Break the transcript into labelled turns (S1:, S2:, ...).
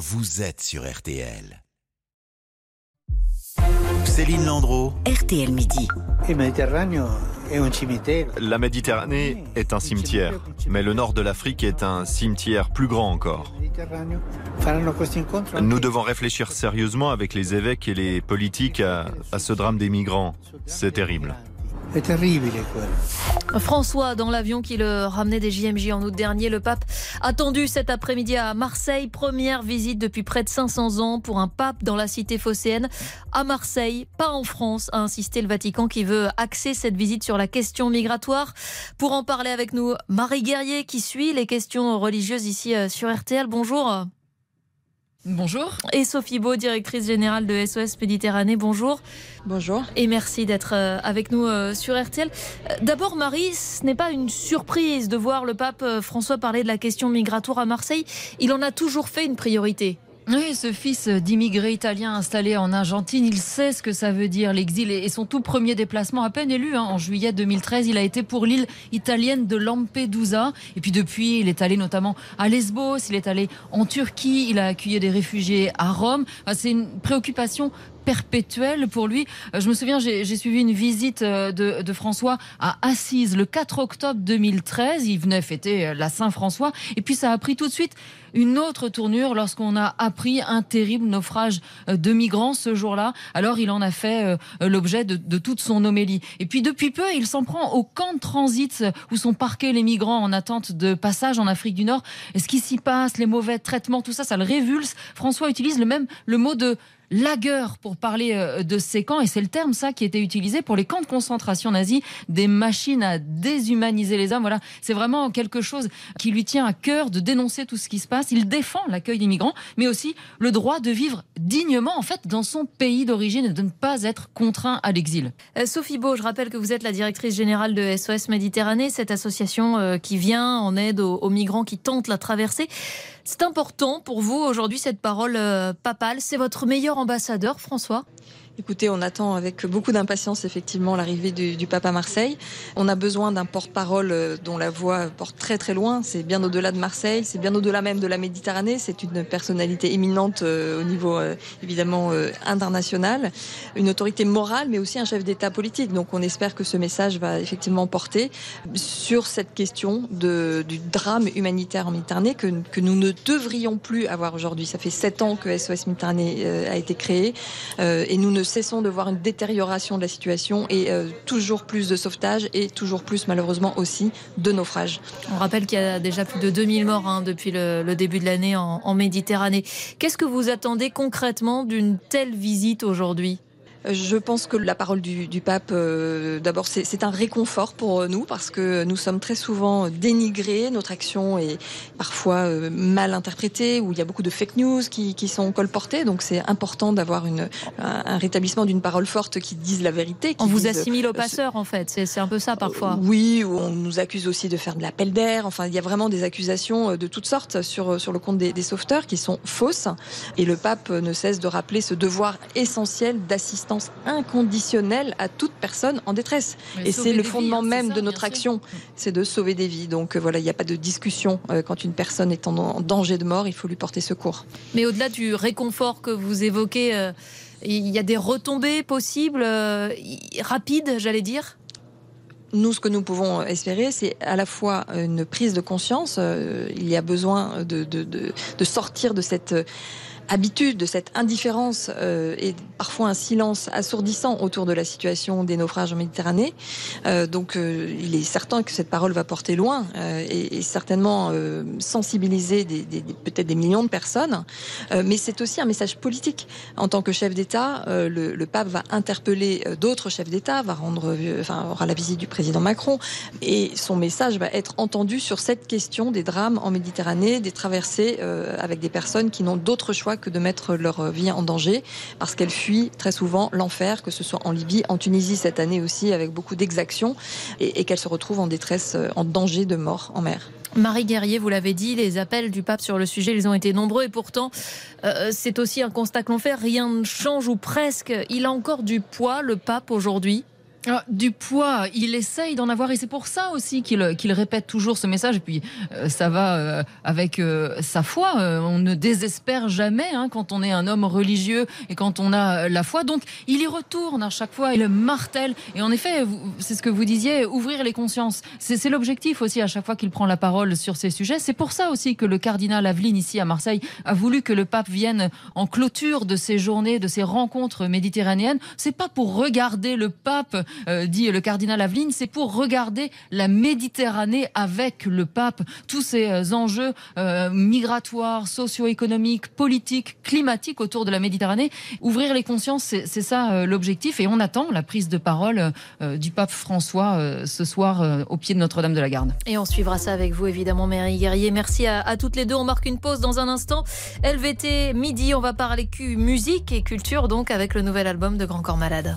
S1: vous êtes sur RTL. Céline Landreau.
S2: RTL Midi.
S3: La Méditerranée est un cimetière, mais le nord de l'Afrique est un cimetière plus grand encore. Nous devons réfléchir sérieusement avec les évêques et les politiques à, à ce drame des migrants. C'est terrible.
S4: François, dans l'avion qui le ramenait des JMJ en août dernier, le pape attendu cet après-midi à Marseille. Première visite depuis près de 500 ans pour un pape dans la cité phocéenne. À Marseille, pas en France, a insisté le Vatican qui veut axer cette visite sur la question migratoire. Pour en parler avec nous, Marie Guerrier qui suit les questions religieuses ici euh, sur RTL. Bonjour.
S5: Bonjour.
S4: Et Sophie Beau, directrice générale de SOS Méditerranée. Bonjour.
S5: Bonjour.
S4: Et merci d'être euh, avec nous euh, sur RTL. Euh, d'abord, Marie, ce n'est pas une surprise de voir le pape François parler de la question migratoire à Marseille. Il en a toujours fait une priorité.
S5: Oui, ce fils d'immigrés italiens installé en Argentine, il sait ce que ça veut dire l'exil et son tout premier déplacement à peine élu hein, en juillet 2013, il a été pour l'île italienne de Lampedusa. Et puis depuis, il est allé notamment à Lesbos, il est allé en Turquie, il a accueilli des réfugiés à Rome. C'est une préoccupation perpétuelle pour lui. Euh, je me souviens, j'ai suivi une visite euh, de, de, François à Assise le 4 octobre 2013. Il venait fêter euh, la Saint-François. Et puis ça a pris tout de suite une autre tournure lorsqu'on a appris un terrible naufrage de migrants ce jour-là. Alors il en a fait l'objet de, toute son homélie. Et puis depuis peu, il s'en prend au camp de transit où sont parqués les migrants en attente de passage en Afrique du Nord. Et ce qui s'y passe, les mauvais traitements, tout ça, ça le révulse. François utilise le même le mot de lagueur pour parler euh, de ces camps, et c'est le terme ça qui était utilisé pour les camps de concentration nazis, des machines à déshumaniser les hommes. Voilà, c'est vraiment quelque chose qui lui tient à cœur de dénoncer tout ce qui se passe. Il défend l'accueil des migrants, mais aussi le droit de vivre dignement en fait dans son pays d'origine et de ne pas être contraint à l'exil.
S4: Euh, Sophie Beau, je rappelle que vous êtes la directrice générale de SOS Méditerranée, cette association euh, qui vient en aide aux, aux migrants qui tentent la traversée. C'est important pour vous aujourd'hui cette parole papale. C'est votre meilleur ambassadeur, François?
S6: Écoutez, on attend avec beaucoup d'impatience effectivement l'arrivée du, du, pape à Marseille. On a besoin d'un porte-parole euh, dont la voix porte très très loin. C'est bien au-delà de Marseille, c'est bien au-delà même de la Méditerranée. C'est une personnalité éminente euh, au niveau euh, évidemment international, une autorité morale, mais aussi un chef d'État politique. Donc on espère que ce message va effectivement porter sur cette question du drame humanitaire en Méditerranée que, que nous ne devrions plus avoir aujourd'hui. Ça fait sept ans que SOS Méditerranée a été créé et nous ne cessons de voir une détérioration de la situation et euh, toujours plus de sauvetage et toujours plus malheureusement aussi de naufrages.
S4: On rappelle qu'il y a déjà plus de 2000 morts hein, depuis le, début de l'année en Méditerranée. Qu'est-ce que vous attendez concrètement d'une telle visite aujourd'hui?
S6: Je pense que la parole du, du pape, euh, d'abord, c'est un réconfort pour nous parce que nous sommes très souvent dénigrés, notre action est parfois euh, mal interprétée, où il y a beaucoup de fake news qui, qui sont colportées. Donc c'est important d'avoir un, un rétablissement d'une parole forte qui dise la vérité.
S4: Qui on vous assimile aux passeurs, en fait. C'est un peu ça parfois.
S6: Euh, oui, on nous accuse aussi de faire de l'appel d'air. Enfin, il y a vraiment des accusations de toutes sortes sur, sur le compte des, des sauveteurs qui sont fausses. Et le pape ne cesse de rappeler ce devoir essentiel inconditionnelle à toute personne en détresse. Mais et c'est le fondement vies, même ça, de notre action, c'est de sauver des vies. Donc euh, voilà, il n'y a pas de discussion. Euh, quand une personne est en danger de mort, il faut lui porter secours.
S4: Mais au-delà du réconfort que vous évoquez, euh, il y a des retombées possibles, euh, rapides, j'allais dire?
S6: Nous, ce que nous pouvons espérer, c'est à la fois une prise de conscience. Il y a besoin de, de, de, de sortir de cette habitude, de cette indifférence euh, et parfois un silence assourdissant autour de la situation des naufrages en Méditerranée. Euh, donc euh, il est certain que cette parole va porter loin euh, et, et, certainement euh, sensibiliser des, des, des peut-être des millions de personnes. Euh, mais c'est aussi un message politique. En tant que chef d'État, le, le, pape va interpeller d'autres chefs d'État, va rendre, enfin, aura la visite du président Macron et son message va être entendu sur cette question des drames en Méditerranée, des traversées avec des personnes qui n'ont d'autre choix que de mettre leur vie en danger parce qu'elles fuient très souvent l'enfer, que ce soit en Libye, en Tunisie cette année aussi, avec beaucoup d'exactions, et, qu'elles se retrouvent en détresse, en danger de mort en mer.
S4: Marie Guerrier, vous l'avez dit, les appels du pape sur le sujet, ils ont été nombreux et pourtant, euh, c'est aussi un constat que l'on fait, rien ne change ou presque. Il a encore du poids, le pape, aujourd'hui?
S5: Ah, du poids, il essaye d'en avoir et c'est pour ça aussi qu'il répète toujours ce message. Et puis euh, ça va euh, avec euh, sa foi. on ne désespère jamais hein, quand on est un homme religieux et quand on a la foi. Donc il y retourne à chaque fois, il martèle. Et en effet, c'est ce que vous disiez, ouvrir les consciences. C'est l'objectif aussi à chaque fois qu'il prend la parole sur ces sujets. C'est pour ça aussi que le cardinal Aveline ici à Marseille a voulu que le pape vienne en clôture de ces journées, de ces rencontres méditerranéennes. C'est pas pour regarder le pape euh, dit le cardinal Aveline, c'est pour regarder la Méditerranée avec le pape, tous ces euh, enjeux euh, migratoires, socio-économiques, politiques, climatiques autour de la Méditerranée. Ouvrir les consciences, c'est ça l'objectif et on attend la prise de parole du pape François ce soir au pied de Notre-Dame de la Garde.
S4: Et on suivra ça avec vous évidemment, Mary Guerrier. Merci à, à, toutes les deux. On marque une pause dans un instant. LVT midi, on va parler Q musique et culture donc avec le nouvel album de Grand Corps Malade.